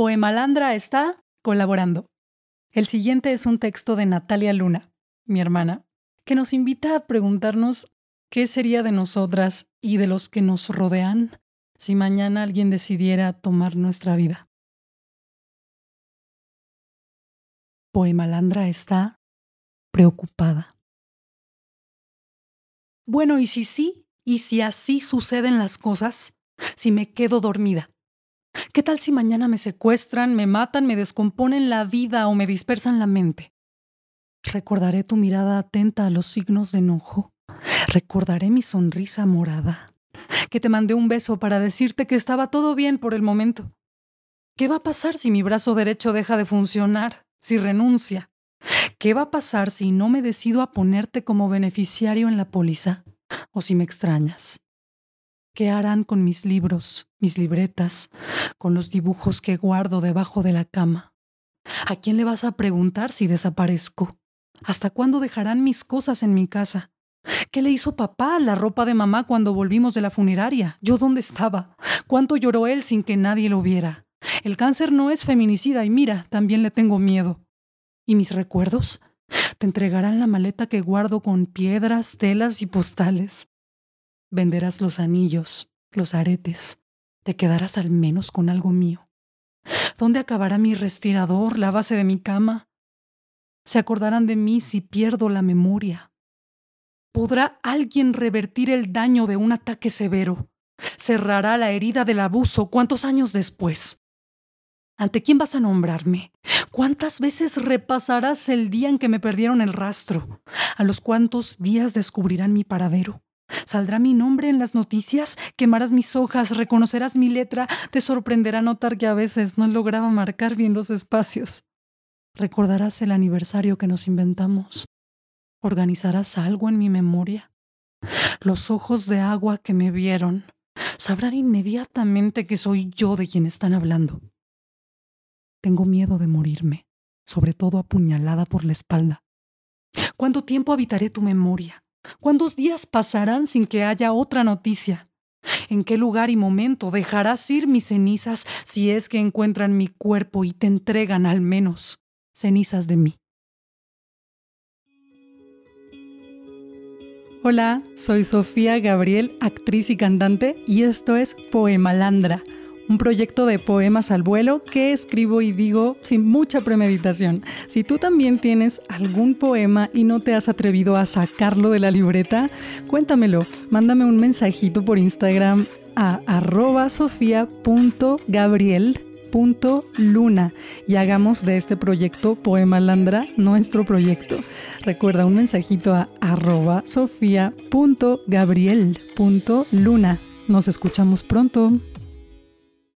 Poemalandra está colaborando. El siguiente es un texto de Natalia Luna, mi hermana, que nos invita a preguntarnos qué sería de nosotras y de los que nos rodean si mañana alguien decidiera tomar nuestra vida. Poemalandra está preocupada. Bueno, ¿y si sí? ¿Y si así suceden las cosas? Si me quedo dormida. ¿Qué tal si mañana me secuestran, me matan, me descomponen la vida o me dispersan la mente? Recordaré tu mirada atenta a los signos de enojo. Recordaré mi sonrisa morada. Que te mandé un beso para decirte que estaba todo bien por el momento. ¿Qué va a pasar si mi brazo derecho deja de funcionar? Si renuncia. ¿Qué va a pasar si no me decido a ponerte como beneficiario en la póliza? ¿O si me extrañas? ¿Qué harán con mis libros, mis libretas, con los dibujos que guardo debajo de la cama? ¿A quién le vas a preguntar si desaparezco? ¿Hasta cuándo dejarán mis cosas en mi casa? ¿Qué le hizo papá a la ropa de mamá cuando volvimos de la funeraria? ¿Yo dónde estaba? ¿Cuánto lloró él sin que nadie lo viera? El cáncer no es feminicida y mira, también le tengo miedo. ¿Y mis recuerdos? Te entregarán la maleta que guardo con piedras, telas y postales. Venderás los anillos, los aretes. Te quedarás al menos con algo mío. ¿Dónde acabará mi respirador, la base de mi cama? Se acordarán de mí si pierdo la memoria. ¿Podrá alguien revertir el daño de un ataque severo? ¿Cerrará la herida del abuso cuántos años después? ¿Ante quién vas a nombrarme? ¿Cuántas veces repasarás el día en que me perdieron el rastro? ¿A los cuántos días descubrirán mi paradero? ¿Saldrá mi nombre en las noticias? ¿Quemarás mis hojas? ¿Reconocerás mi letra? Te sorprenderá notar que a veces no lograba marcar bien los espacios. ¿Recordarás el aniversario que nos inventamos? ¿Organizarás algo en mi memoria? Los ojos de agua que me vieron sabrán inmediatamente que soy yo de quien están hablando. Tengo miedo de morirme, sobre todo apuñalada por la espalda. ¿Cuánto tiempo habitaré tu memoria? ¿Cuántos días pasarán sin que haya otra noticia? ¿En qué lugar y momento dejarás ir mis cenizas si es que encuentran mi cuerpo y te entregan al menos cenizas de mí? Hola, soy Sofía Gabriel, actriz y cantante, y esto es Poemalandra un proyecto de poemas al vuelo que escribo y digo sin mucha premeditación. Si tú también tienes algún poema y no te has atrevido a sacarlo de la libreta, cuéntamelo. Mándame un mensajito por Instagram a arroba sofia.gabriel.luna y hagamos de este proyecto Poema Landra nuestro proyecto. Recuerda un mensajito a arroba sofia.gabriel.luna. Nos escuchamos pronto.